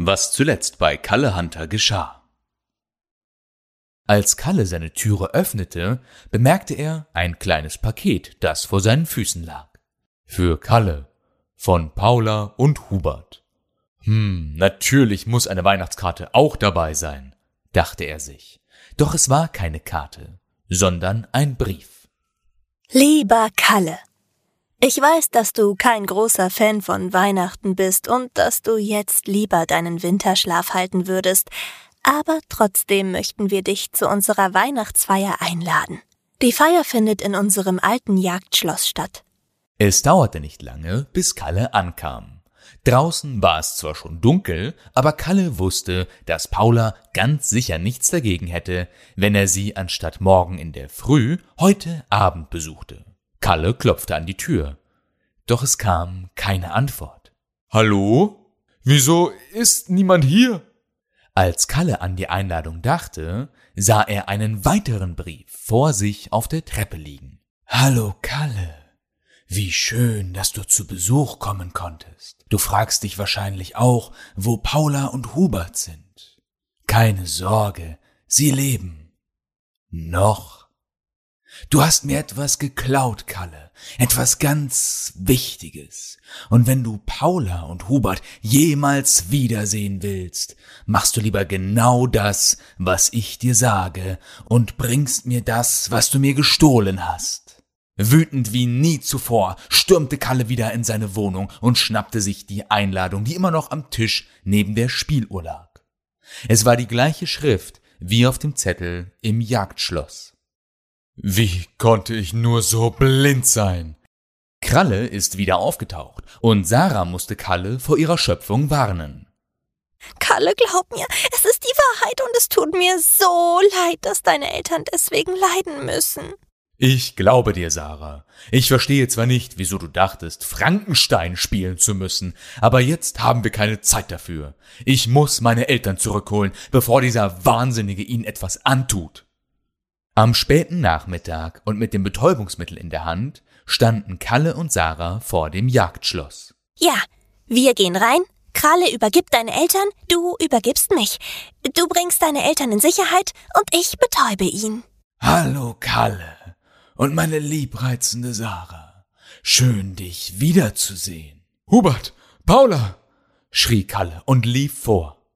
Was zuletzt bei Kalle Hunter geschah. Als Kalle seine Türe öffnete, bemerkte er ein kleines Paket, das vor seinen Füßen lag. Für Kalle von Paula und Hubert. Hm, natürlich muss eine Weihnachtskarte auch dabei sein, dachte er sich. Doch es war keine Karte, sondern ein Brief. Lieber Kalle, ich weiß, dass du kein großer Fan von Weihnachten bist und dass du jetzt lieber deinen Winterschlaf halten würdest, aber trotzdem möchten wir dich zu unserer Weihnachtsfeier einladen. Die Feier findet in unserem alten Jagdschloss statt. Es dauerte nicht lange, bis Kalle ankam. Draußen war es zwar schon dunkel, aber Kalle wusste, dass Paula ganz sicher nichts dagegen hätte, wenn er sie anstatt morgen in der Früh heute Abend besuchte. Kalle klopfte an die Tür. Doch es kam keine Antwort. Hallo? Wieso ist niemand hier? Als Kalle an die Einladung dachte, sah er einen weiteren Brief vor sich auf der Treppe liegen. Hallo Kalle. Wie schön, dass du zu Besuch kommen konntest. Du fragst dich wahrscheinlich auch, wo Paula und Hubert sind. Keine Sorge, sie leben. Noch. Du hast mir etwas geklaut, Kalle, etwas ganz Wichtiges. Und wenn du Paula und Hubert jemals wiedersehen willst, machst du lieber genau das, was ich dir sage, und bringst mir das, was du mir gestohlen hast. Wütend wie nie zuvor stürmte Kalle wieder in seine Wohnung und schnappte sich die Einladung, die immer noch am Tisch neben der Spieluhr lag. Es war die gleiche Schrift wie auf dem Zettel im Jagdschloss. Wie konnte ich nur so blind sein? Kralle ist wieder aufgetaucht und Sarah musste Kalle vor ihrer Schöpfung warnen. Kalle, glaub mir, es ist die Wahrheit und es tut mir so leid, dass deine Eltern deswegen leiden müssen. Ich glaube dir, Sarah. Ich verstehe zwar nicht, wieso du dachtest, Frankenstein spielen zu müssen, aber jetzt haben wir keine Zeit dafür. Ich muss meine Eltern zurückholen, bevor dieser Wahnsinnige ihnen etwas antut. Am späten Nachmittag und mit dem Betäubungsmittel in der Hand standen Kalle und Sarah vor dem Jagdschloss. Ja, wir gehen rein. Kralle übergibt deine Eltern, du übergibst mich. Du bringst deine Eltern in Sicherheit und ich betäube ihn. Hallo, Kalle und meine liebreizende Sarah. Schön, dich wiederzusehen. Hubert, Paula, schrie Kalle und lief vor.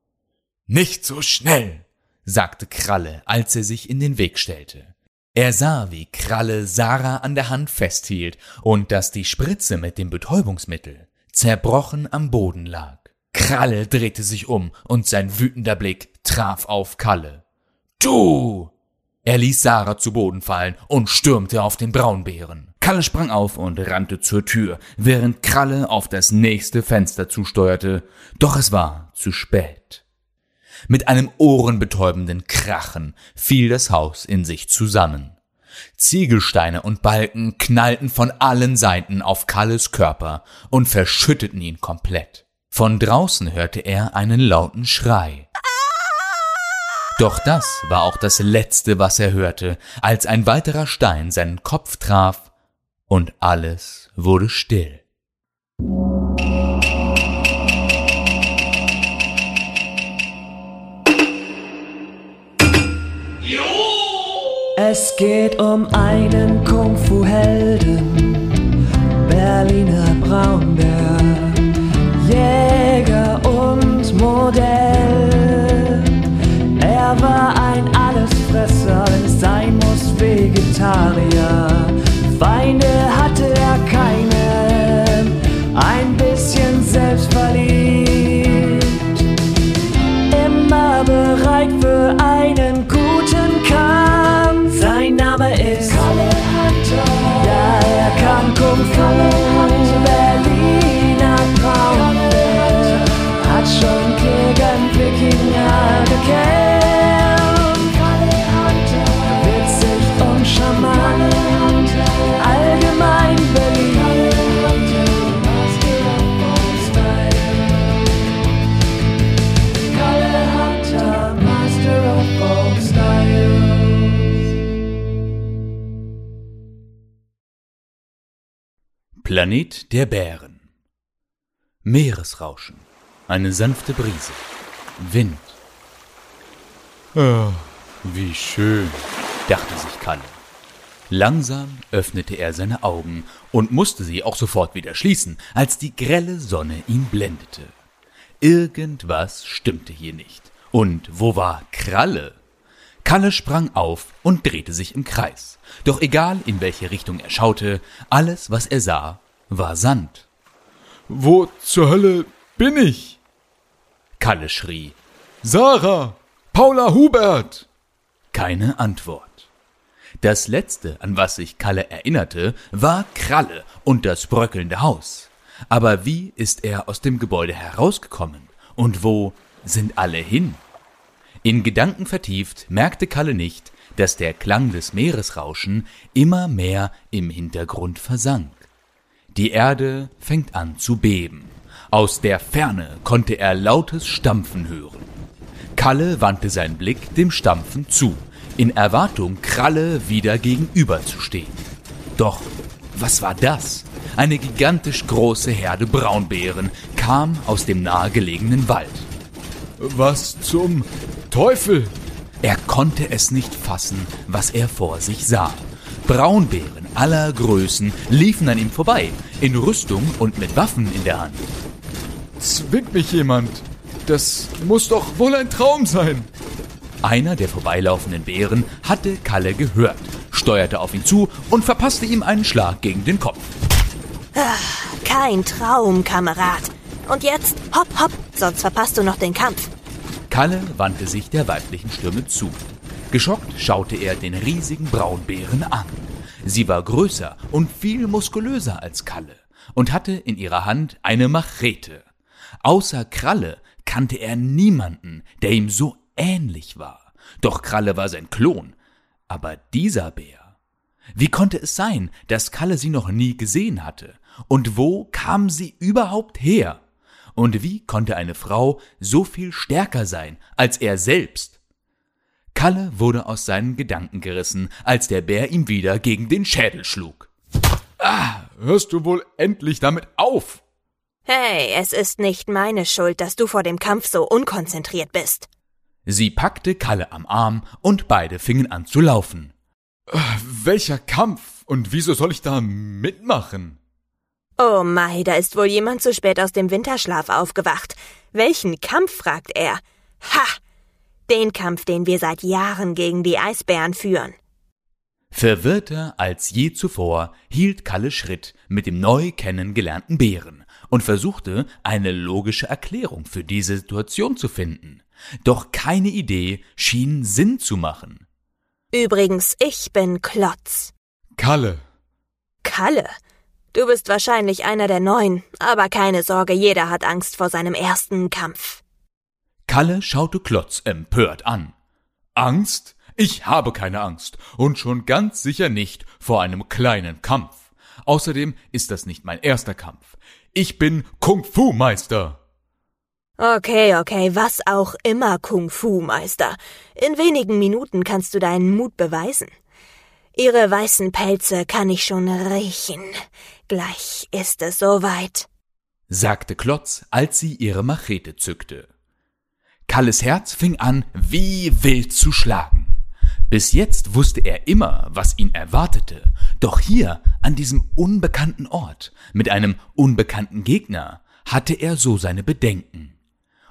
Nicht so schnell, sagte Kralle, als er sich in den Weg stellte. Er sah, wie Kralle Sarah an der Hand festhielt und dass die Spritze mit dem Betäubungsmittel zerbrochen am Boden lag. Kralle drehte sich um und sein wütender Blick traf auf Kalle. Du! Er ließ Sarah zu Boden fallen und stürmte auf den Braunbären. Kalle sprang auf und rannte zur Tür, während Kralle auf das nächste Fenster zusteuerte, doch es war zu spät. Mit einem ohrenbetäubenden Krachen fiel das Haus in sich zusammen. Ziegelsteine und Balken knallten von allen Seiten auf Kalles Körper und verschütteten ihn komplett. Von draußen hörte er einen lauten Schrei. Doch das war auch das Letzte, was er hörte, als ein weiterer Stein seinen Kopf traf und alles wurde still. Es geht um einen Kung-Fu-Helden, Berliner Braunbär, Jäger und Modell. Er war ein Allesfresser, wenn es sein muss, Vegetarier. Feinde hatte er keine, Kung Fu. Berliner Braunbär hat schon gegen Wikinger gekämpft. Planet der Bären Meeresrauschen eine sanfte Brise. Wind. Ah, wie schön, dachte sich Kalle. Langsam öffnete er seine Augen und musste sie auch sofort wieder schließen, als die grelle Sonne ihn blendete. Irgendwas stimmte hier nicht. Und wo war Kralle? Kalle sprang auf und drehte sich im Kreis. Doch egal in welche Richtung er schaute, alles, was er sah, war Sand. Wo zur Hölle bin ich? Kalle schrie. Sarah! Paula Hubert! Keine Antwort. Das letzte, an was sich Kalle erinnerte, war Kralle und das bröckelnde Haus. Aber wie ist er aus dem Gebäude herausgekommen? Und wo sind alle hin? In Gedanken vertieft merkte Kalle nicht, dass der Klang des Meeresrauschen immer mehr im Hintergrund versank. Die Erde fängt an zu beben. Aus der Ferne konnte er lautes Stampfen hören. Kalle wandte seinen Blick dem Stampfen zu, in Erwartung, Kralle wieder gegenüberzustehen. Doch was war das? Eine gigantisch große Herde Braunbären kam aus dem nahegelegenen Wald. Was zum Teufel! Er konnte es nicht fassen, was er vor sich sah. Braunbären aller Größen liefen an ihm vorbei, in Rüstung und mit Waffen in der Hand. Zwingt mich jemand. Das muss doch wohl ein Traum sein. Einer der vorbeilaufenden Bären hatte Kalle gehört, steuerte auf ihn zu und verpasste ihm einen Schlag gegen den Kopf. Ah, kein Traum, Kamerad. Und jetzt hopp, hopp, sonst verpasst du noch den Kampf. Kalle wandte sich der weiblichen Stimme zu. Geschockt schaute er den riesigen Braunbären an. Sie war größer und viel muskulöser als Kalle und hatte in ihrer Hand eine Machete. Außer Kralle kannte er niemanden, der ihm so ähnlich war. Doch Kralle war sein Klon. Aber dieser Bär. Wie konnte es sein, dass Kalle sie noch nie gesehen hatte? Und wo kam sie überhaupt her? Und wie konnte eine Frau so viel stärker sein als er selbst? Kalle wurde aus seinen Gedanken gerissen, als der Bär ihm wieder gegen den Schädel schlug. Ah, hörst du wohl endlich damit auf? Hey, es ist nicht meine Schuld, dass du vor dem Kampf so unkonzentriert bist. Sie packte Kalle am Arm und beide fingen an zu laufen. Äh, welcher Kampf? Und wieso soll ich da mitmachen? Oh Mai, da ist wohl jemand zu spät aus dem Winterschlaf aufgewacht. Welchen Kampf? fragt er. Ha! Den Kampf, den wir seit Jahren gegen die Eisbären führen. Verwirrter als je zuvor hielt Kalle Schritt mit dem neu kennengelernten Bären und versuchte, eine logische Erklärung für diese Situation zu finden. Doch keine Idee schien Sinn zu machen. Übrigens, ich bin Klotz. Kalle. Kalle? Du bist wahrscheinlich einer der Neuen, aber keine Sorge, jeder hat Angst vor seinem ersten Kampf. Kalle schaute Klotz empört an. Angst? Ich habe keine Angst und schon ganz sicher nicht vor einem kleinen Kampf. Außerdem ist das nicht mein erster Kampf. Ich bin Kung-Fu-Meister. Okay, okay, was auch immer, Kung-Fu-Meister. In wenigen Minuten kannst du deinen Mut beweisen. Ihre weißen Pelze kann ich schon riechen. Gleich ist es soweit, sagte Klotz, als sie ihre Machete zückte. Kalles Herz fing an, wie wild zu schlagen. Bis jetzt wusste er immer, was ihn erwartete, doch hier, an diesem unbekannten Ort, mit einem unbekannten Gegner, hatte er so seine Bedenken.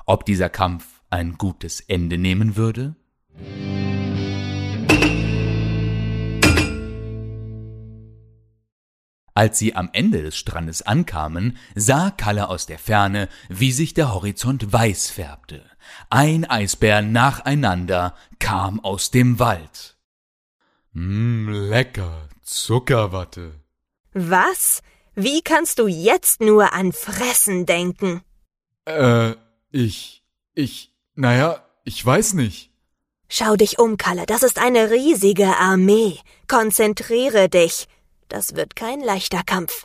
Ob dieser Kampf ein gutes Ende nehmen würde? Als sie am Ende des Strandes ankamen, sah Kalle aus der Ferne, wie sich der Horizont weiß färbte. Ein Eisbär nacheinander kam aus dem Wald. Mmm, lecker, Zuckerwatte. Was? Wie kannst du jetzt nur an Fressen denken? Äh, ich, ich, naja, ich weiß nicht. Schau dich um, Kalle, das ist eine riesige Armee. Konzentriere dich. Das wird kein leichter Kampf.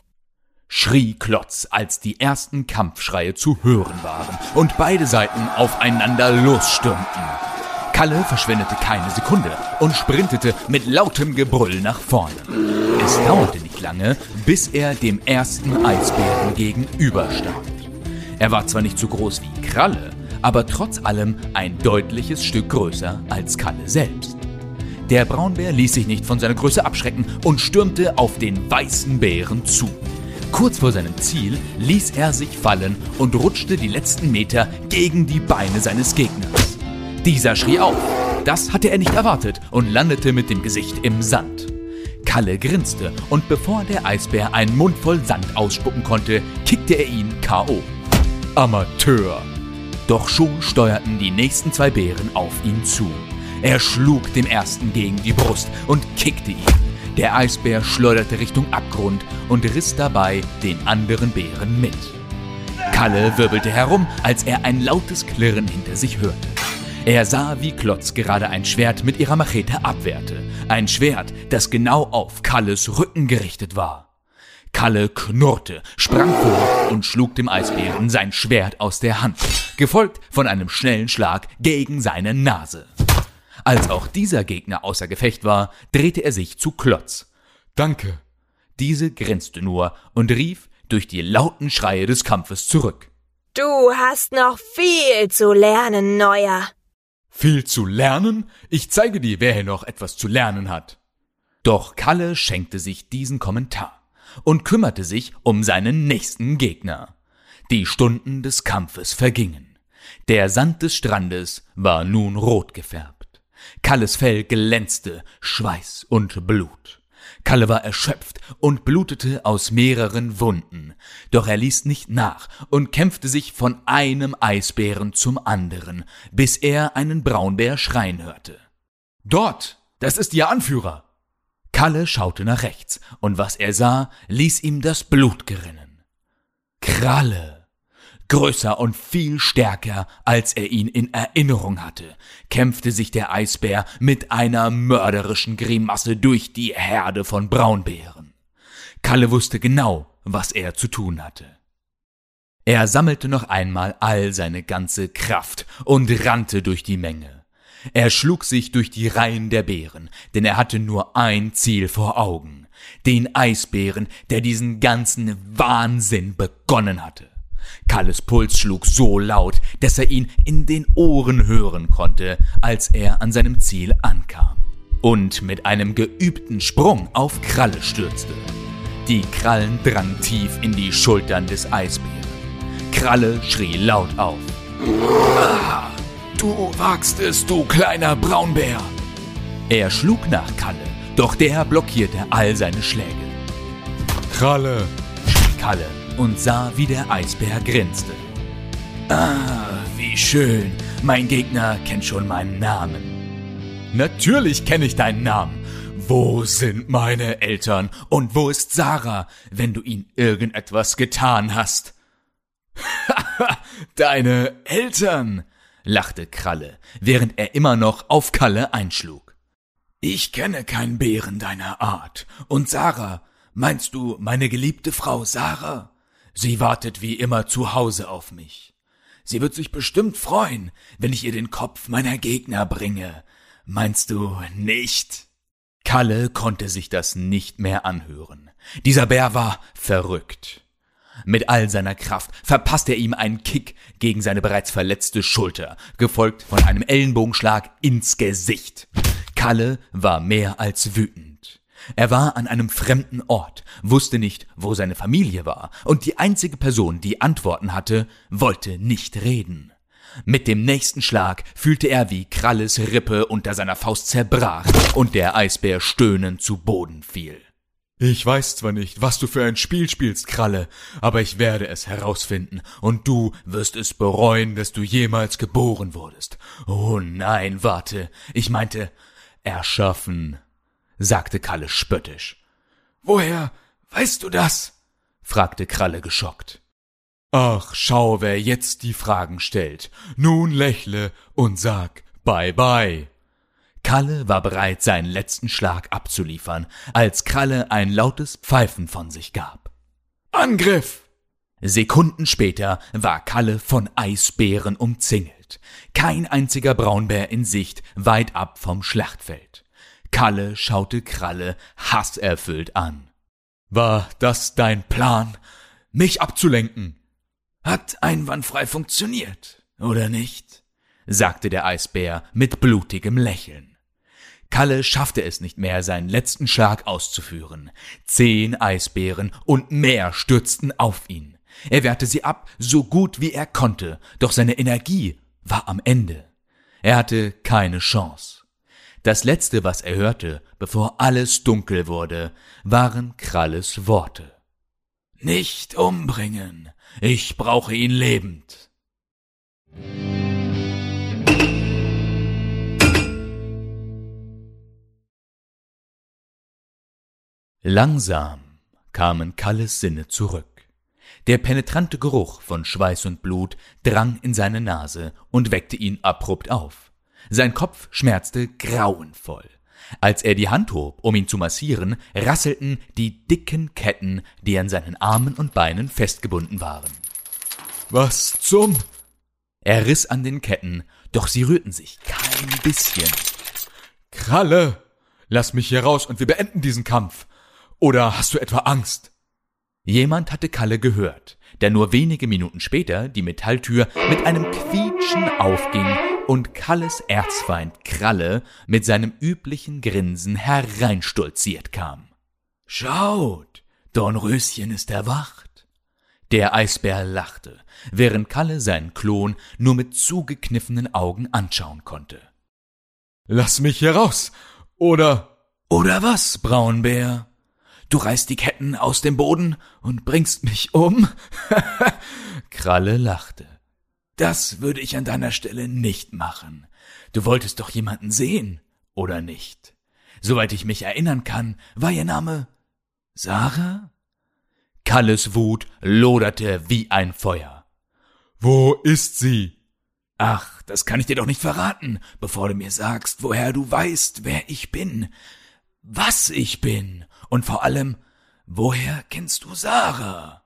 Schrie Klotz, als die ersten Kampfschreie zu hören waren und beide Seiten aufeinander losstürmten. Kalle verschwendete keine Sekunde und sprintete mit lautem Gebrüll nach vorne. Es dauerte nicht lange, bis er dem ersten Eisbären gegenüberstand. Er war zwar nicht so groß wie Kralle, aber trotz allem ein deutliches Stück größer als Kalle selbst. Der Braunbär ließ sich nicht von seiner Größe abschrecken und stürmte auf den weißen Bären zu. Kurz vor seinem Ziel ließ er sich fallen und rutschte die letzten Meter gegen die Beine seines Gegners. Dieser schrie auf. Das hatte er nicht erwartet und landete mit dem Gesicht im Sand. Kalle grinste und bevor der Eisbär einen Mund voll Sand ausspucken konnte, kickte er ihn K.O. Amateur! Doch schon steuerten die nächsten zwei Bären auf ihn zu. Er schlug dem ersten gegen die Brust und kickte ihn. Der Eisbär schleuderte Richtung Abgrund und riss dabei den anderen Bären mit. Kalle wirbelte herum, als er ein lautes Klirren hinter sich hörte. Er sah, wie Klotz gerade ein Schwert mit ihrer Machete abwehrte. Ein Schwert, das genau auf Kalles Rücken gerichtet war. Kalle knurrte, sprang vor und schlug dem Eisbären sein Schwert aus der Hand, gefolgt von einem schnellen Schlag gegen seine Nase. Als auch dieser Gegner außer Gefecht war, drehte er sich zu Klotz. Danke. Diese grinste nur und rief durch die lauten Schreie des Kampfes zurück. Du hast noch viel zu lernen, Neuer. Viel zu lernen? Ich zeige dir, wer hier noch etwas zu lernen hat. Doch Kalle schenkte sich diesen Kommentar und kümmerte sich um seinen nächsten Gegner. Die Stunden des Kampfes vergingen. Der Sand des Strandes war nun rot gefärbt. Kalles Fell glänzte, Schweiß und Blut. Kalle war erschöpft und blutete aus mehreren Wunden, doch er ließ nicht nach und kämpfte sich von einem Eisbären zum anderen, bis er einen Braunbär schreien hörte. Dort, das ist Ihr Anführer. Kalle schaute nach rechts, und was er sah, ließ ihm das Blut gerinnen. Kralle größer und viel stärker, als er ihn in Erinnerung hatte, kämpfte sich der Eisbär mit einer mörderischen Grimasse durch die Herde von Braunbären. Kalle wusste genau, was er zu tun hatte. Er sammelte noch einmal all seine ganze Kraft und rannte durch die Menge. Er schlug sich durch die Reihen der Bären, denn er hatte nur ein Ziel vor Augen, den Eisbären, der diesen ganzen Wahnsinn begonnen hatte. Kalles Puls schlug so laut, dass er ihn in den Ohren hören konnte, als er an seinem Ziel ankam und mit einem geübten Sprung auf Kralle stürzte. Die Krallen drangen tief in die Schultern des Eisbären. Kralle schrie laut auf. Ah, du wagst es, du kleiner Braunbär! Er schlug nach Kalle, doch der blockierte all seine Schläge. Kralle, schrie Kalle und sah, wie der Eisbär grinste. Ah, wie schön. Mein Gegner kennt schon meinen Namen. Natürlich kenne ich deinen Namen. Wo sind meine Eltern und wo ist Sarah, wenn du ihnen irgendetwas getan hast? Deine Eltern, lachte Kralle, während er immer noch auf Kalle einschlug. Ich kenne keinen Bären deiner Art. Und Sarah, meinst du meine geliebte Frau Sarah? Sie wartet wie immer zu Hause auf mich. Sie wird sich bestimmt freuen, wenn ich ihr den Kopf meiner Gegner bringe. Meinst du nicht? Kalle konnte sich das nicht mehr anhören. Dieser Bär war verrückt. Mit all seiner Kraft verpasste er ihm einen Kick gegen seine bereits verletzte Schulter, gefolgt von einem Ellenbogenschlag ins Gesicht. Kalle war mehr als wütend. Er war an einem fremden Ort, wusste nicht, wo seine Familie war, und die einzige Person, die Antworten hatte, wollte nicht reden. Mit dem nächsten Schlag fühlte er, wie Kralles Rippe unter seiner Faust zerbrach und der Eisbär stöhnend zu Boden fiel. Ich weiß zwar nicht, was du für ein Spiel spielst, Kralle, aber ich werde es herausfinden, und du wirst es bereuen, dass du jemals geboren wurdest. Oh nein, warte, ich meinte erschaffen sagte Kalle spöttisch. Woher weißt du das? fragte Kralle geschockt. Ach, schau, wer jetzt die Fragen stellt. Nun lächle und sag bye bye. Kalle war bereit, seinen letzten Schlag abzuliefern, als Kralle ein lautes Pfeifen von sich gab. Angriff! Sekunden später war Kalle von Eisbären umzingelt. Kein einziger Braunbär in Sicht, weit ab vom Schlachtfeld. Kalle schaute Kralle hasserfüllt an. War das dein Plan, mich abzulenken? Hat einwandfrei funktioniert, oder nicht? sagte der Eisbär mit blutigem Lächeln. Kalle schaffte es nicht mehr, seinen letzten Schlag auszuführen. Zehn Eisbären und mehr stürzten auf ihn. Er wehrte sie ab, so gut wie er konnte, doch seine Energie war am Ende. Er hatte keine Chance. Das letzte, was er hörte, bevor alles dunkel wurde, waren Kralles Worte. Nicht umbringen, ich brauche ihn lebend. Langsam kamen Kalles Sinne zurück. Der penetrante Geruch von Schweiß und Blut drang in seine Nase und weckte ihn abrupt auf. Sein Kopf schmerzte grauenvoll. Als er die Hand hob, um ihn zu massieren, rasselten die dicken Ketten, die an seinen Armen und Beinen festgebunden waren. Was zum? Er riss an den Ketten, doch sie rührten sich kein bisschen. Kralle, lass mich hier raus und wir beenden diesen Kampf. Oder hast du etwa Angst? Jemand hatte Kalle gehört, der nur wenige Minuten später die Metalltür mit einem Quietschen aufging und Kalles Erzfeind Kralle mit seinem üblichen Grinsen hereinstolziert kam. Schaut, Dornröschen ist erwacht. Der Eisbär lachte, während Kalle seinen Klon nur mit zugekniffenen Augen anschauen konnte. Lass mich hier raus, oder... Oder was, Braunbär? Du reißt die Ketten aus dem Boden und bringst mich um? Kralle lachte. Das würde ich an deiner Stelle nicht machen. Du wolltest doch jemanden sehen, oder nicht? Soweit ich mich erinnern kann, war ihr Name Sarah? Kalles Wut loderte wie ein Feuer. Wo ist sie? Ach, das kann ich dir doch nicht verraten, bevor du mir sagst, woher du weißt, wer ich bin, was ich bin und vor allem, woher kennst du Sarah?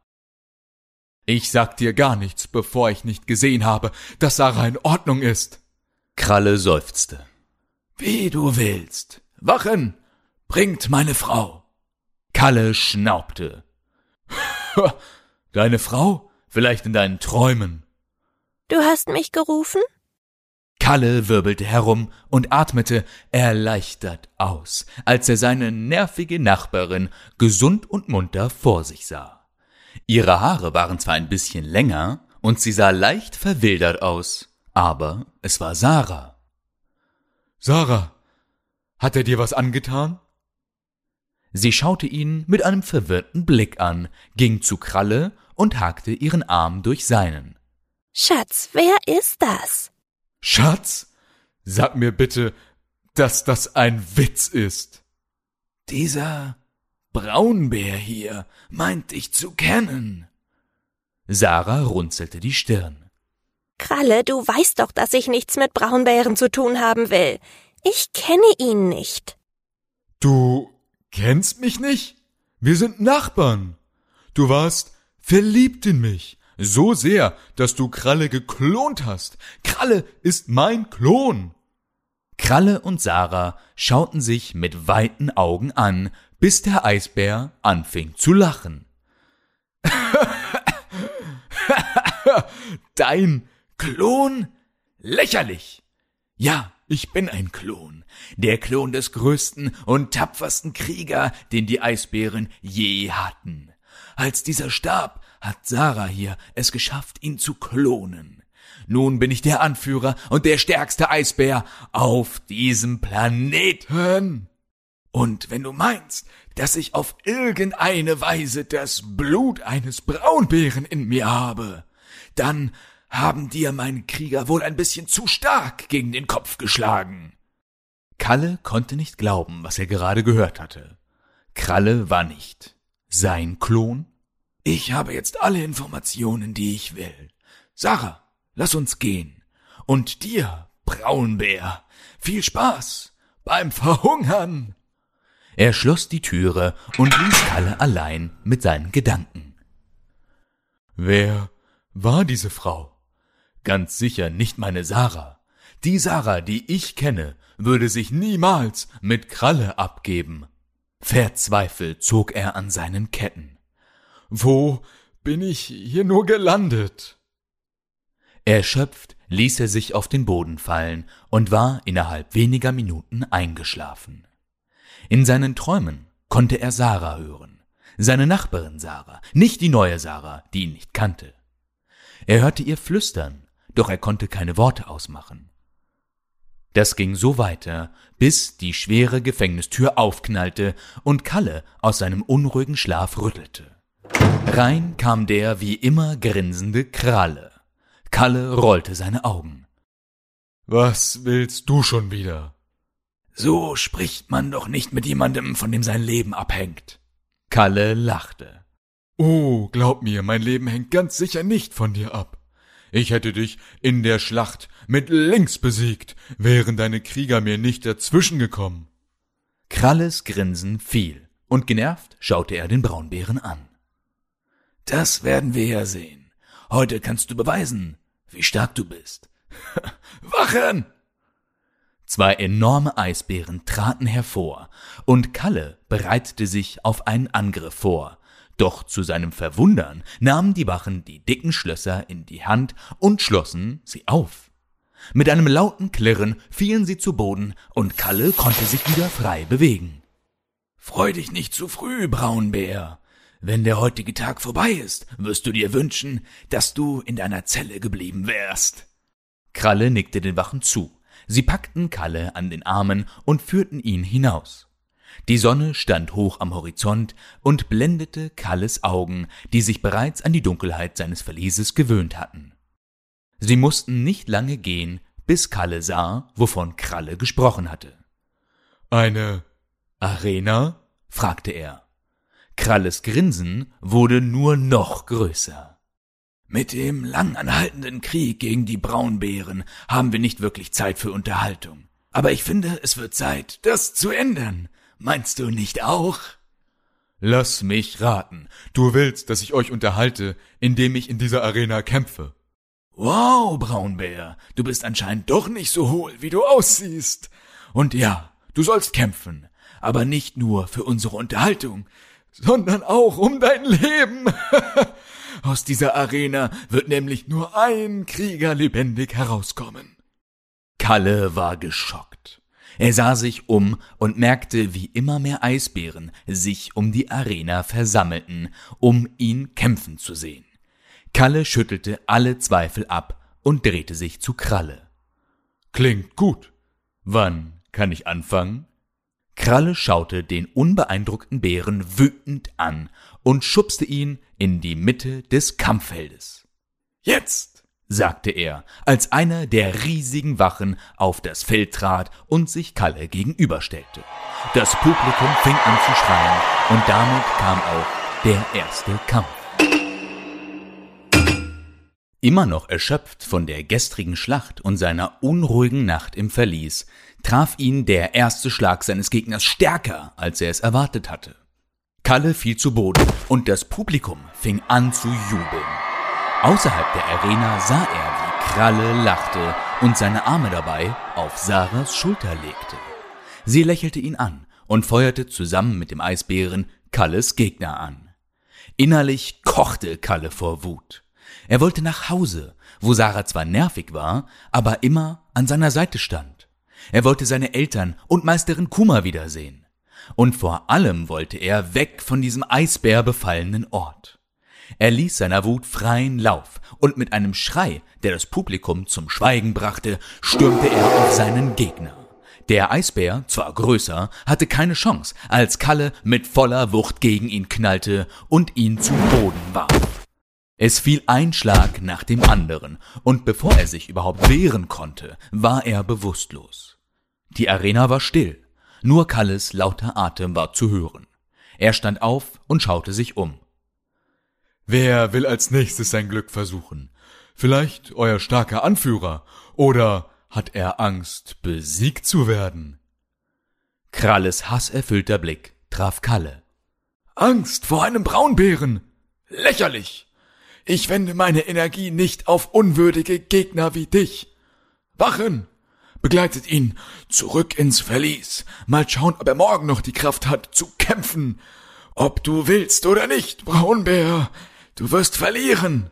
Ich sag dir gar nichts, bevor ich nicht gesehen habe, dass Sarah in Ordnung ist. Kralle seufzte. Wie du willst. Wachen! Bringt meine Frau. Kalle schnaubte. Deine Frau? Vielleicht in deinen Träumen. Du hast mich gerufen? Kalle wirbelte herum und atmete erleichtert aus, als er seine nervige Nachbarin gesund und munter vor sich sah. Ihre Haare waren zwar ein bisschen länger und sie sah leicht verwildert aus, aber es war Sarah. Sarah, hat er dir was angetan? Sie schaute ihn mit einem verwirrten Blick an, ging zu Kralle und hakte ihren Arm durch seinen. Schatz, wer ist das? Schatz, sag mir bitte, dass das ein Witz ist. Dieser Braunbär hier meint dich zu kennen. Sarah runzelte die Stirn. Kralle, du weißt doch, dass ich nichts mit Braunbären zu tun haben will. Ich kenne ihn nicht. Du kennst mich nicht? Wir sind Nachbarn. Du warst verliebt in mich so sehr, dass du Kralle geklont hast. Kralle ist mein Klon. Kralle und Sarah schauten sich mit weiten Augen an, bis der Eisbär anfing zu lachen. Dein Klon? Lächerlich. Ja, ich bin ein Klon. Der Klon des größten und tapfersten Krieger, den die Eisbären je hatten. Als dieser starb, hat Sarah hier es geschafft, ihn zu klonen. Nun bin ich der Anführer und der stärkste Eisbär auf diesem Planeten. Und wenn du meinst, dass ich auf irgendeine Weise das Blut eines Braunbären in mir habe, dann haben dir meine Krieger wohl ein bisschen zu stark gegen den Kopf geschlagen. Kalle konnte nicht glauben, was er gerade gehört hatte. Kralle war nicht sein Klon, ich habe jetzt alle Informationen, die ich will. Sarah, lass uns gehen. Und dir, Braunbär, viel Spaß beim Verhungern. Er schloss die Türe und ließ Kalle allein mit seinen Gedanken. Wer war diese Frau? Ganz sicher nicht meine Sarah. Die Sarah, die ich kenne, würde sich niemals mit Kralle abgeben. Verzweifelt zog er an seinen Ketten. Wo bin ich hier nur gelandet? Erschöpft ließ er sich auf den Boden fallen und war innerhalb weniger Minuten eingeschlafen. In seinen Träumen konnte er Sarah hören, seine Nachbarin Sarah, nicht die neue Sarah, die ihn nicht kannte. Er hörte ihr flüstern, doch er konnte keine Worte ausmachen. Das ging so weiter, bis die schwere Gefängnistür aufknallte und Kalle aus seinem unruhigen Schlaf rüttelte. Rein kam der wie immer grinsende Kralle. Kalle rollte seine Augen. Was willst du schon wieder? So spricht man doch nicht mit jemandem, von dem sein Leben abhängt. Kalle lachte. Oh, glaub mir, mein Leben hängt ganz sicher nicht von dir ab. Ich hätte dich in der Schlacht mit links besiegt, wären deine Krieger mir nicht dazwischen gekommen. Kralles Grinsen fiel, und genervt schaute er den Braunbären an. Das werden wir ja sehen. Heute kannst du beweisen, wie stark du bist. Wachen! Zwei enorme Eisbären traten hervor, und Kalle bereitete sich auf einen Angriff vor. Doch zu seinem Verwundern nahmen die Wachen die dicken Schlösser in die Hand und schlossen sie auf. Mit einem lauten Klirren fielen sie zu Boden, und Kalle konnte sich wieder frei bewegen. Freu dich nicht zu früh, Braunbär. Wenn der heutige Tag vorbei ist, wirst du dir wünschen, dass du in deiner Zelle geblieben wärst. Kralle nickte den Wachen zu. Sie packten Kalle an den Armen und führten ihn hinaus. Die Sonne stand hoch am Horizont und blendete Kalles Augen, die sich bereits an die Dunkelheit seines Verlieses gewöhnt hatten. Sie mussten nicht lange gehen, bis Kalle sah, wovon Kralle gesprochen hatte. Eine Arena? fragte er. Kralles Grinsen wurde nur noch größer. Mit dem langanhaltenden Krieg gegen die Braunbären haben wir nicht wirklich Zeit für Unterhaltung. Aber ich finde, es wird Zeit, das zu ändern. Meinst du nicht auch? Lass mich raten. Du willst, dass ich euch unterhalte, indem ich in dieser Arena kämpfe. Wow, Braunbär, du bist anscheinend doch nicht so hohl, wie du aussiehst. Und ja, du sollst kämpfen, aber nicht nur für unsere Unterhaltung, sondern auch um dein Leben. Aus dieser Arena wird nämlich nur ein Krieger lebendig herauskommen. Kalle war geschockt. Er sah sich um und merkte, wie immer mehr Eisbären sich um die Arena versammelten, um ihn kämpfen zu sehen. Kalle schüttelte alle Zweifel ab und drehte sich zu Kralle. Klingt gut. Wann kann ich anfangen? Kralle schaute den unbeeindruckten Bären wütend an und schubste ihn in die Mitte des Kampffeldes. Jetzt, sagte er, als einer der riesigen Wachen auf das Feld trat und sich Kalle gegenüberstellte. Das Publikum fing an zu schreien und damit kam auch der erste Kampf. Immer noch erschöpft von der gestrigen Schlacht und seiner unruhigen Nacht im Verlies, traf ihn der erste Schlag seines Gegners stärker, als er es erwartet hatte. Kalle fiel zu Boden und das Publikum fing an zu jubeln. Außerhalb der Arena sah er, wie Kralle lachte und seine Arme dabei auf Sarahs Schulter legte. Sie lächelte ihn an und feuerte zusammen mit dem Eisbären Kalles Gegner an. Innerlich kochte Kalle vor Wut. Er wollte nach Hause, wo Sarah zwar nervig war, aber immer an seiner Seite stand. Er wollte seine Eltern und Meisterin Kuma wiedersehen. Und vor allem wollte er weg von diesem eisbärbefallenen Ort. Er ließ seiner Wut freien Lauf und mit einem Schrei, der das Publikum zum Schweigen brachte, stürmte er auf seinen Gegner. Der Eisbär, zwar größer, hatte keine Chance, als Kalle mit voller Wucht gegen ihn knallte und ihn zu Boden warf. Es fiel ein Schlag nach dem anderen, und bevor er sich überhaupt wehren konnte, war er bewusstlos. Die Arena war still, nur Kalles lauter Atem war zu hören. Er stand auf und schaute sich um. Wer will als nächstes sein Glück versuchen? Vielleicht euer starker Anführer, oder hat er Angst, besiegt zu werden? Kralles hasserfüllter Blick traf Kalle. Angst vor einem Braunbären? Lächerlich! Ich wende meine Energie nicht auf unwürdige Gegner wie dich. Wachen! Begleitet ihn zurück ins Verlies. Mal schauen, ob er morgen noch die Kraft hat zu kämpfen. Ob du willst oder nicht, Braunbär. Du wirst verlieren.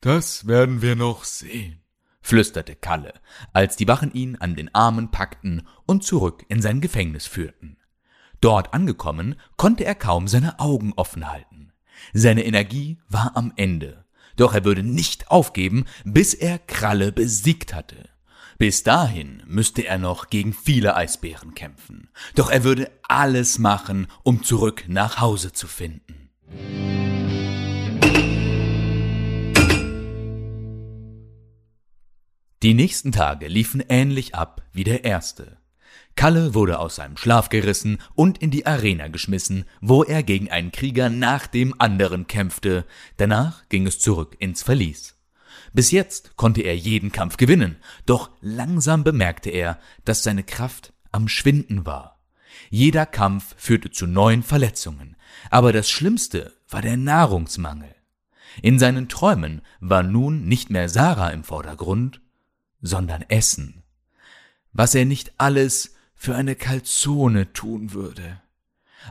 Das werden wir noch sehen, flüsterte Kalle, als die Wachen ihn an den Armen packten und zurück in sein Gefängnis führten. Dort angekommen, konnte er kaum seine Augen offen halten. Seine Energie war am Ende, doch er würde nicht aufgeben, bis er Kralle besiegt hatte. Bis dahin müsste er noch gegen viele Eisbären kämpfen, doch er würde alles machen, um zurück nach Hause zu finden. Die nächsten Tage liefen ähnlich ab wie der erste. Kalle wurde aus seinem Schlaf gerissen und in die Arena geschmissen, wo er gegen einen Krieger nach dem anderen kämpfte. Danach ging es zurück ins Verlies. Bis jetzt konnte er jeden Kampf gewinnen, doch langsam bemerkte er, dass seine Kraft am Schwinden war. Jeder Kampf führte zu neuen Verletzungen, aber das Schlimmste war der Nahrungsmangel. In seinen Träumen war nun nicht mehr Sarah im Vordergrund, sondern Essen. Was er nicht alles für eine Kalzone tun würde.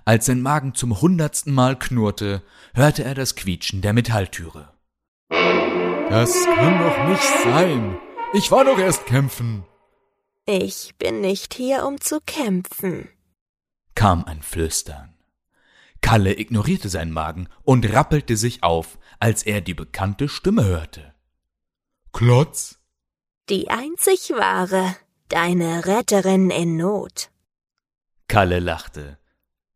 Als sein Magen zum hundertsten Mal knurrte, hörte er das Quietschen der Metalltüre. Das kann doch nicht sein. Ich war doch erst kämpfen. Ich bin nicht hier, um zu kämpfen, kam ein Flüstern. Kalle ignorierte seinen Magen und rappelte sich auf, als er die bekannte Stimme hörte. Klotz? Die einzig wahre, deine Retterin in Not. Kalle lachte.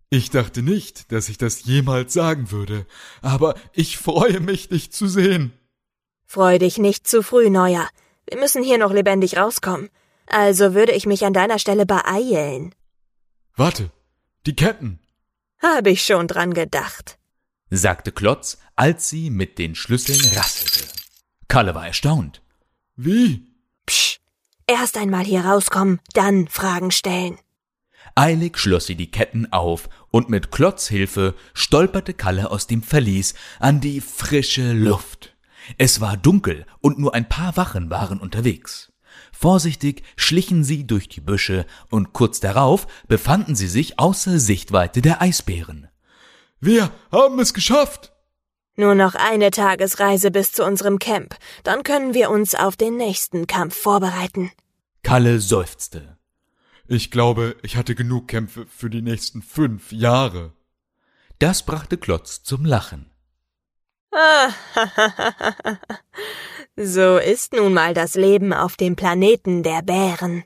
Ich dachte nicht, dass ich das jemals sagen würde, aber ich freue mich, dich zu sehen. Freu dich nicht zu früh, Neuer. Wir müssen hier noch lebendig rauskommen. Also würde ich mich an deiner Stelle beeilen. Warte, die Ketten. Hab ich schon dran gedacht, sagte Klotz, als sie mit den Schlüsseln rasselte. Kalle war erstaunt. Wie? Psch, erst einmal hier rauskommen, dann Fragen stellen. Eilig schloss sie die Ketten auf, und mit Klotz Hilfe stolperte Kalle aus dem Verlies an die frische Luft. Es war dunkel, und nur ein paar Wachen waren unterwegs. Vorsichtig schlichen sie durch die Büsche, und kurz darauf befanden sie sich außer Sichtweite der Eisbären. Wir haben es geschafft. Nur noch eine Tagesreise bis zu unserem Camp, dann können wir uns auf den nächsten Kampf vorbereiten. Kalle seufzte. Ich glaube, ich hatte genug Kämpfe für die nächsten fünf Jahre. Das brachte Klotz zum Lachen. so ist nun mal das Leben auf dem Planeten der Bären.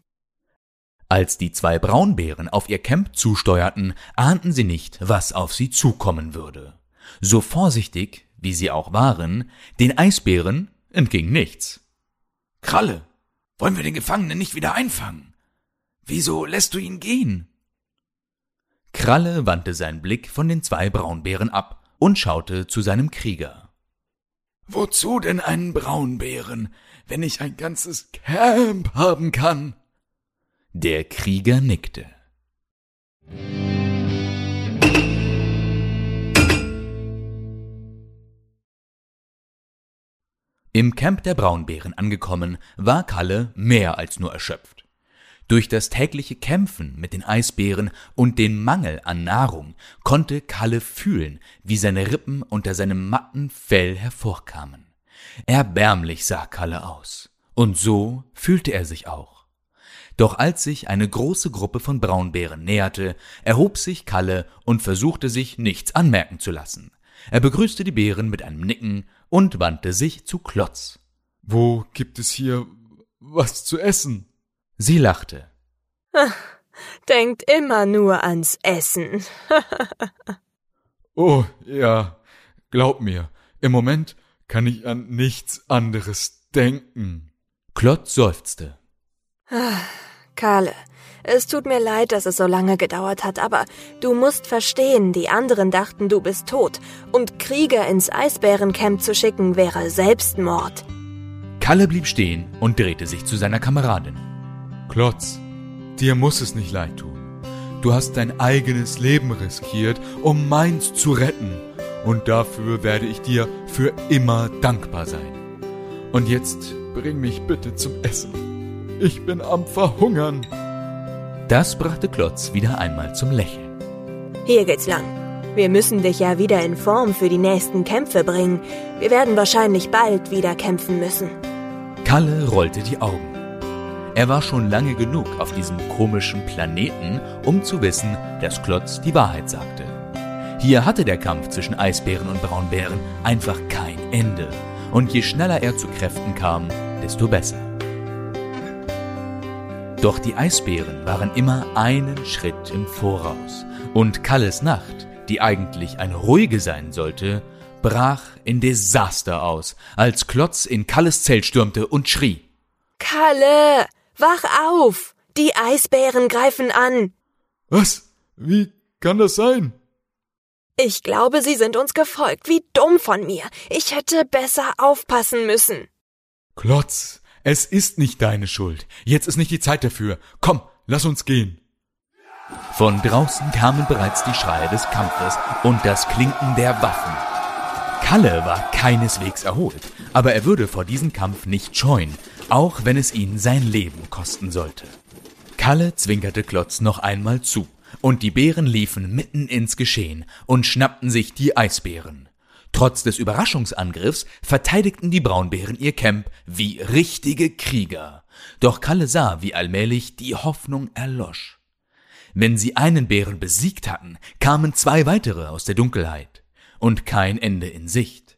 Als die zwei Braunbären auf ihr Camp zusteuerten, ahnten sie nicht, was auf sie zukommen würde. So vorsichtig, wie sie auch waren, den Eisbären entging nichts. Kralle, wollen wir den Gefangenen nicht wieder einfangen? Wieso lässt du ihn gehen? Kralle wandte seinen Blick von den zwei Braunbären ab und schaute zu seinem Krieger. Wozu denn einen Braunbären, wenn ich ein ganzes Camp haben kann? Der Krieger nickte. Im Camp der Braunbären angekommen, war Kalle mehr als nur erschöpft. Durch das tägliche Kämpfen mit den Eisbären und den Mangel an Nahrung konnte Kalle fühlen, wie seine Rippen unter seinem matten Fell hervorkamen. Erbärmlich sah Kalle aus. Und so fühlte er sich auch. Doch als sich eine große Gruppe von Braunbären näherte, erhob sich Kalle und versuchte sich nichts anmerken zu lassen. Er begrüßte die Bären mit einem Nicken und wandte sich zu Klotz. Wo gibt es hier was zu essen? Sie lachte. Denkt immer nur ans Essen. oh, ja, glaub mir, im Moment kann ich an nichts anderes denken. Klotz seufzte. Karle, es tut mir leid, dass es so lange gedauert hat, aber du musst verstehen, die anderen dachten, du bist tot, und Krieger ins Eisbärencamp zu schicken wäre Selbstmord. Kalle blieb stehen und drehte sich zu seiner Kameradin. Klotz, dir muss es nicht leid tun. Du hast dein eigenes Leben riskiert, um meins zu retten, und dafür werde ich dir für immer dankbar sein. Und jetzt bring mich bitte zum Essen. Ich bin am Verhungern. Das brachte Klotz wieder einmal zum Lächeln. Hier geht's lang. Wir müssen dich ja wieder in Form für die nächsten Kämpfe bringen. Wir werden wahrscheinlich bald wieder kämpfen müssen. Kalle rollte die Augen. Er war schon lange genug auf diesem komischen Planeten, um zu wissen, dass Klotz die Wahrheit sagte. Hier hatte der Kampf zwischen Eisbären und Braunbären einfach kein Ende. Und je schneller er zu Kräften kam, desto besser. Doch die Eisbären waren immer einen Schritt im Voraus. Und Kalles Nacht, die eigentlich eine ruhige sein sollte, brach in Desaster aus, als Klotz in Kalles Zelt stürmte und schrie. Kalle, wach auf! Die Eisbären greifen an! Was? Wie kann das sein? Ich glaube, sie sind uns gefolgt. Wie dumm von mir. Ich hätte besser aufpassen müssen. Klotz, es ist nicht deine Schuld. Jetzt ist nicht die Zeit dafür. Komm, lass uns gehen. Von draußen kamen bereits die Schreie des Kampfes und das Klinken der Waffen. Kalle war keineswegs erholt, aber er würde vor diesem Kampf nicht scheuen, auch wenn es ihn sein Leben kosten sollte. Kalle zwinkerte Klotz noch einmal zu, und die Bären liefen mitten ins Geschehen und schnappten sich die Eisbären. Trotz des Überraschungsangriffs verteidigten die Braunbären ihr Camp wie richtige Krieger. Doch Kalle sah, wie allmählich die Hoffnung erlosch. Wenn sie einen Bären besiegt hatten, kamen zwei weitere aus der Dunkelheit und kein Ende in Sicht.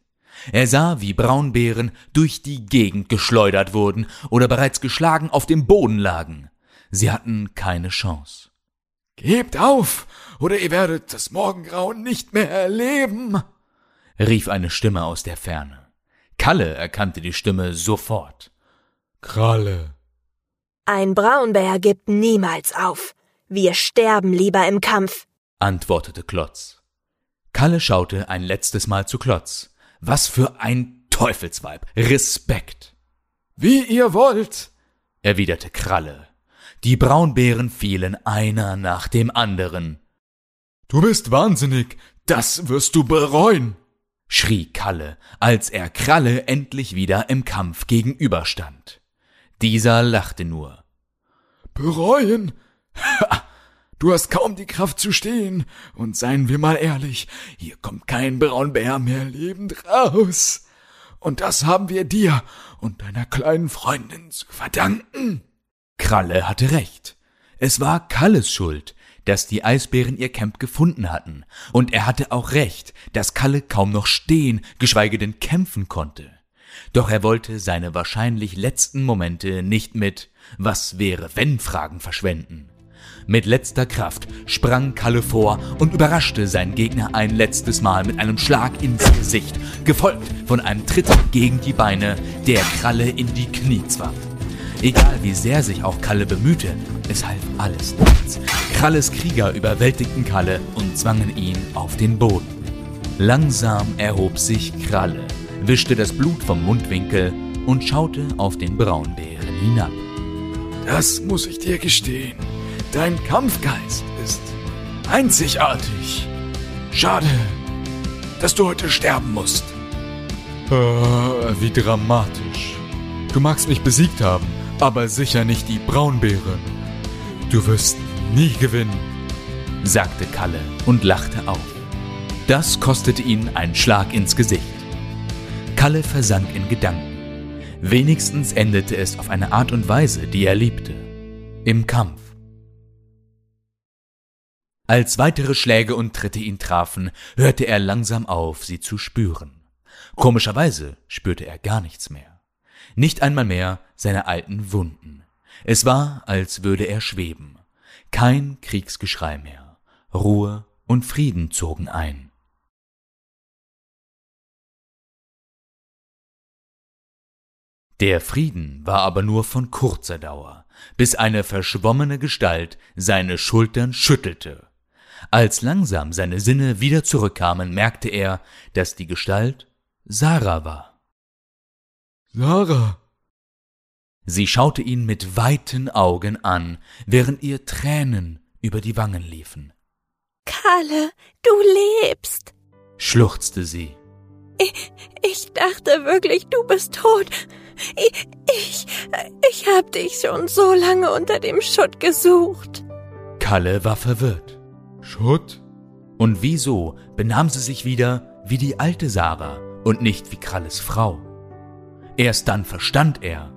Er sah, wie Braunbären durch die Gegend geschleudert wurden oder bereits geschlagen auf dem Boden lagen. Sie hatten keine Chance. Gebt auf, oder ihr werdet das Morgengrauen nicht mehr erleben, rief eine Stimme aus der Ferne. Kalle erkannte die Stimme sofort. Kralle. Ein Braunbär gibt niemals auf. Wir sterben lieber im Kampf, antwortete Klotz. Kalle schaute ein letztes Mal zu Klotz. Was für ein Teufelsweib. Respekt. Wie ihr wollt, erwiderte Kralle. Die Braunbären fielen einer nach dem anderen. Du bist wahnsinnig. Das wirst du bereuen, schrie Kalle, als er Kralle endlich wieder im Kampf gegenüberstand. Dieser lachte nur. Bereuen? Ha! Du hast kaum die Kraft zu stehen, und seien wir mal ehrlich, hier kommt kein Braunbär mehr lebend raus. Und das haben wir dir und deiner kleinen Freundin zu verdanken. Kralle hatte recht. Es war Kalles Schuld, dass die Eisbären ihr Camp gefunden hatten, und er hatte auch recht, dass Kalle kaum noch stehen, geschweige denn kämpfen konnte. Doch er wollte seine wahrscheinlich letzten Momente nicht mit Was wäre wenn Fragen verschwenden. Mit letzter Kraft sprang Kalle vor und überraschte seinen Gegner ein letztes Mal mit einem Schlag ins Gesicht, gefolgt von einem Tritt gegen die Beine, der Kralle in die Knie zwang. Egal wie sehr sich auch Kalle bemühte, es half alles nichts. Kralles Krieger überwältigten Kalle und zwangen ihn auf den Boden. Langsam erhob sich Kralle, wischte das Blut vom Mundwinkel und schaute auf den Braunbären hinab. Das muss ich dir gestehen. Dein Kampfgeist ist einzigartig. Schade, dass du heute sterben musst. Äh, wie dramatisch. Du magst mich besiegt haben, aber sicher nicht die Braunbären. Du wirst nie gewinnen, sagte Kalle und lachte auf. Das kostete ihn einen Schlag ins Gesicht. Kalle versank in Gedanken. Wenigstens endete es auf eine Art und Weise, die er liebte. Im Kampf. Als weitere Schläge und Tritte ihn trafen, hörte er langsam auf, sie zu spüren. Komischerweise spürte er gar nichts mehr. Nicht einmal mehr seine alten Wunden. Es war, als würde er schweben. Kein Kriegsgeschrei mehr. Ruhe und Frieden zogen ein. Der Frieden war aber nur von kurzer Dauer, bis eine verschwommene Gestalt seine Schultern schüttelte. Als langsam seine Sinne wieder zurückkamen, merkte er, dass die Gestalt Sarah war. Sarah. Sie schaute ihn mit weiten Augen an, während ihr Tränen über die Wangen liefen. Kalle, du lebst, schluchzte sie. Ich, ich dachte wirklich, du bist tot. Ich, ich, ich hab dich schon so lange unter dem Schutt gesucht. Kalle war verwirrt. Schutt? Und wieso benahm sie sich wieder wie die alte Sarah und nicht wie Kralles Frau? Erst dann verstand er.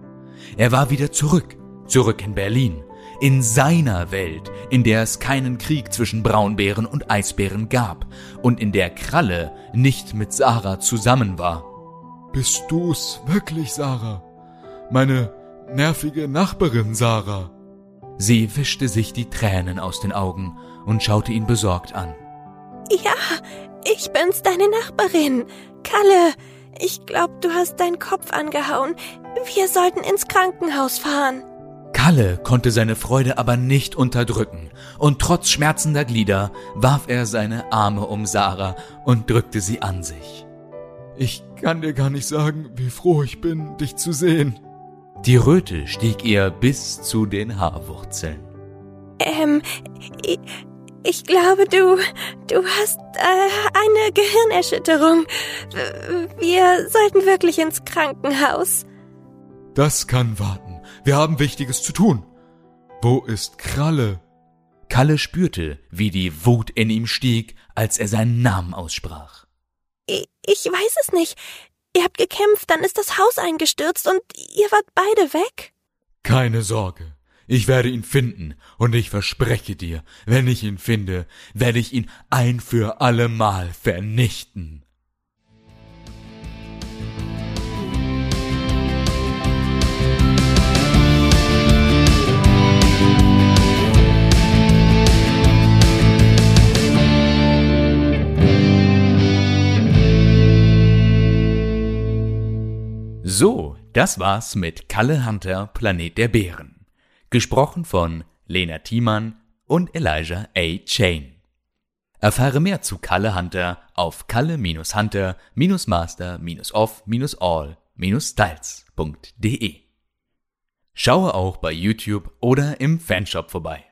Er war wieder zurück, zurück in Berlin, in seiner Welt, in der es keinen Krieg zwischen Braunbären und Eisbären gab und in der Kralle nicht mit Sarah zusammen war. Bist du's wirklich, Sarah? Meine nervige Nachbarin, Sarah? Sie wischte sich die Tränen aus den Augen und schaute ihn besorgt an. Ja, ich bin's, deine Nachbarin. Kalle, ich glaub, du hast deinen Kopf angehauen. Wir sollten ins Krankenhaus fahren. Kalle konnte seine Freude aber nicht unterdrücken, und trotz schmerzender Glieder warf er seine Arme um Sarah und drückte sie an sich. Ich kann dir gar nicht sagen, wie froh ich bin, dich zu sehen. Die Röte stieg ihr bis zu den Haarwurzeln. Ähm, ich, glaube, du, du hast äh, eine Gehirnerschütterung. Wir sollten wirklich ins Krankenhaus. Das kann warten. Wir haben Wichtiges zu tun. Wo ist Kralle? Kalle spürte, wie die Wut in ihm stieg, als er seinen Namen aussprach. Ich, ich weiß es nicht. Ihr habt gekämpft, dann ist das Haus eingestürzt und ihr wart beide weg. Keine Sorge. Ich werde ihn finden, und ich verspreche dir, wenn ich ihn finde, werde ich ihn ein für allemal vernichten. So, das war's mit Kalle Hunter, Planet der Bären. Gesprochen von Lena Thiemann und Elijah A. Chain. Erfahre mehr zu Kalle Hunter auf kalle-hunter-master-of-all-styles.de. Schaue auch bei YouTube oder im Fanshop vorbei.